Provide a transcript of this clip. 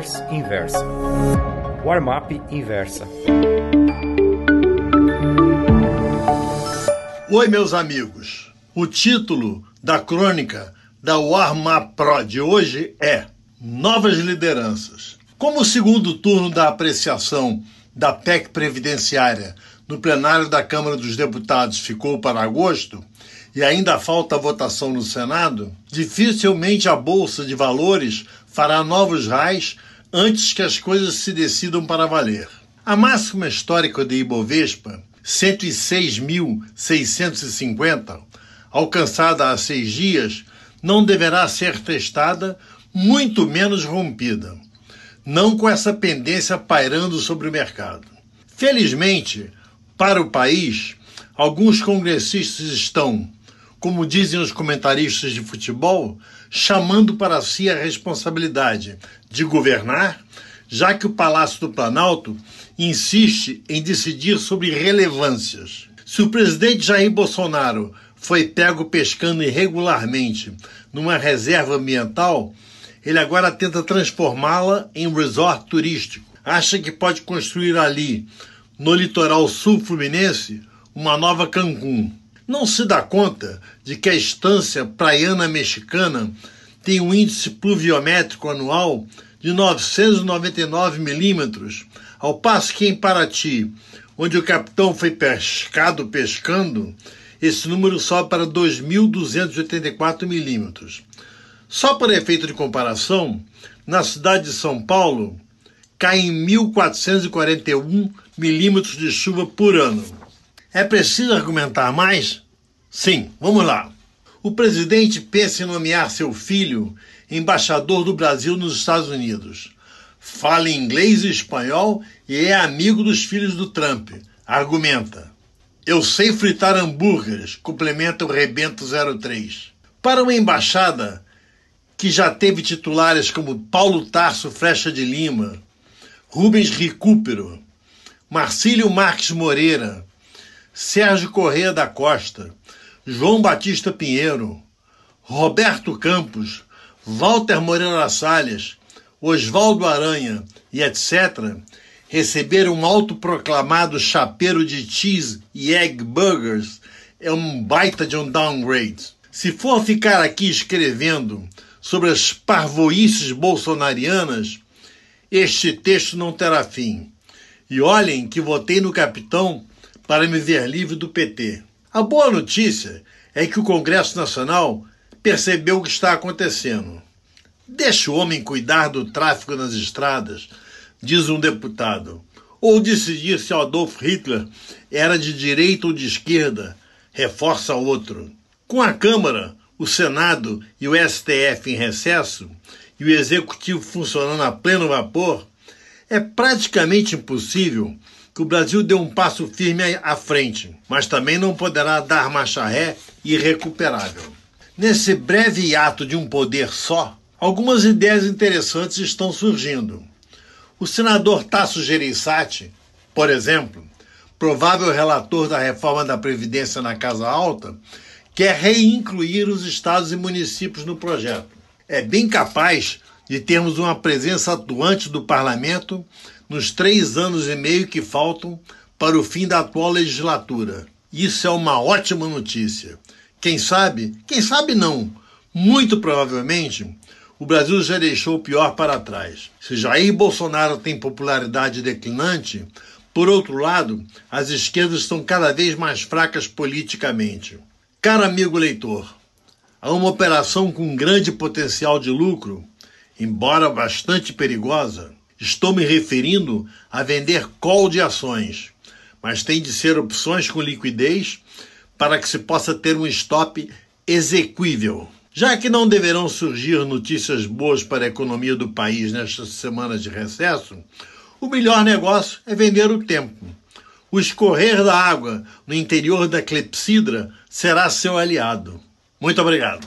Newsletters Inversa. Warm-up Inversa. Oi, meus amigos. O título da crônica da Warm-up Pro de hoje é Novas Lideranças. Como o segundo turno da apreciação da PEC previdenciária no plenário da Câmara dos Deputados ficou para agosto e ainda falta votação no Senado, dificilmente a Bolsa de Valores fará novos raios antes que as coisas se decidam para valer. A máxima histórica de Ibovespa, 106.650, alcançada há seis dias, não deverá ser testada, muito menos rompida. Não com essa pendência pairando sobre o mercado. Felizmente, para o país, alguns congressistas estão, como dizem os comentaristas de futebol, chamando para si a responsabilidade de governar, já que o Palácio do Planalto insiste em decidir sobre relevâncias. Se o presidente Jair Bolsonaro foi pego pescando irregularmente numa reserva ambiental, ele agora tenta transformá-la em um resort turístico. Acha que pode construir ali, no litoral sul fluminense, uma nova Cancún não se dá conta de que a estância praiana mexicana tem um índice pluviométrico anual de 999 milímetros, ao passo que em Paraty, onde o capitão foi pescado pescando, esse número sobe para 2.284 milímetros. Só para efeito de comparação, na cidade de São Paulo, caem 1.441 milímetros de chuva por ano. É preciso argumentar mais? Sim, vamos lá. O presidente pensa em nomear seu filho embaixador do Brasil nos Estados Unidos. Fala inglês e espanhol e é amigo dos filhos do Trump. Argumenta. Eu sei fritar hambúrgueres, complementa o Rebento 03. Para uma embaixada que já teve titulares como Paulo Tarso Frecha de Lima, Rubens Recupero, Marcílio Marques Moreira, Sérgio Correia da Costa, João Batista Pinheiro, Roberto Campos, Walter Moreira Salles, Oswaldo Aranha e etc., receberam um autoproclamado chapeiro de cheese e egg burgers é um baita de um downgrade. Se for ficar aqui escrevendo sobre as parvoices bolsonarianas, este texto não terá fim. E olhem que votei no capitão para me ver livre do PT. A boa notícia é que o Congresso Nacional percebeu o que está acontecendo. Deixa o homem cuidar do tráfico nas estradas, diz um deputado. Ou decidir se Adolf Hitler era de direita ou de esquerda, reforça outro. Com a Câmara, o Senado e o STF em recesso e o Executivo funcionando a pleno vapor, é praticamente impossível que o Brasil dê um passo firme à frente, mas também não poderá dar marcha ré irrecuperável. Nesse breve ato de um poder só, algumas ideias interessantes estão surgindo. O senador Tasso Gereissati, por exemplo, provável relator da reforma da Previdência na Casa Alta, quer reincluir os estados e municípios no projeto. É bem capaz de termos uma presença atuante do parlamento nos três anos e meio que faltam para o fim da atual legislatura. Isso é uma ótima notícia. Quem sabe, quem sabe não, muito provavelmente, o Brasil já deixou o pior para trás. Se Jair Bolsonaro tem popularidade declinante, por outro lado, as esquerdas estão cada vez mais fracas politicamente. Caro amigo leitor, há uma operação com grande potencial de lucro, embora bastante perigosa. Estou me referindo a vender call de ações, mas tem de ser opções com liquidez para que se possa ter um stop exequível. Já que não deverão surgir notícias boas para a economia do país nestas semanas de recesso, o melhor negócio é vender o tempo. O escorrer da água no interior da clepsidra será seu aliado. Muito obrigado.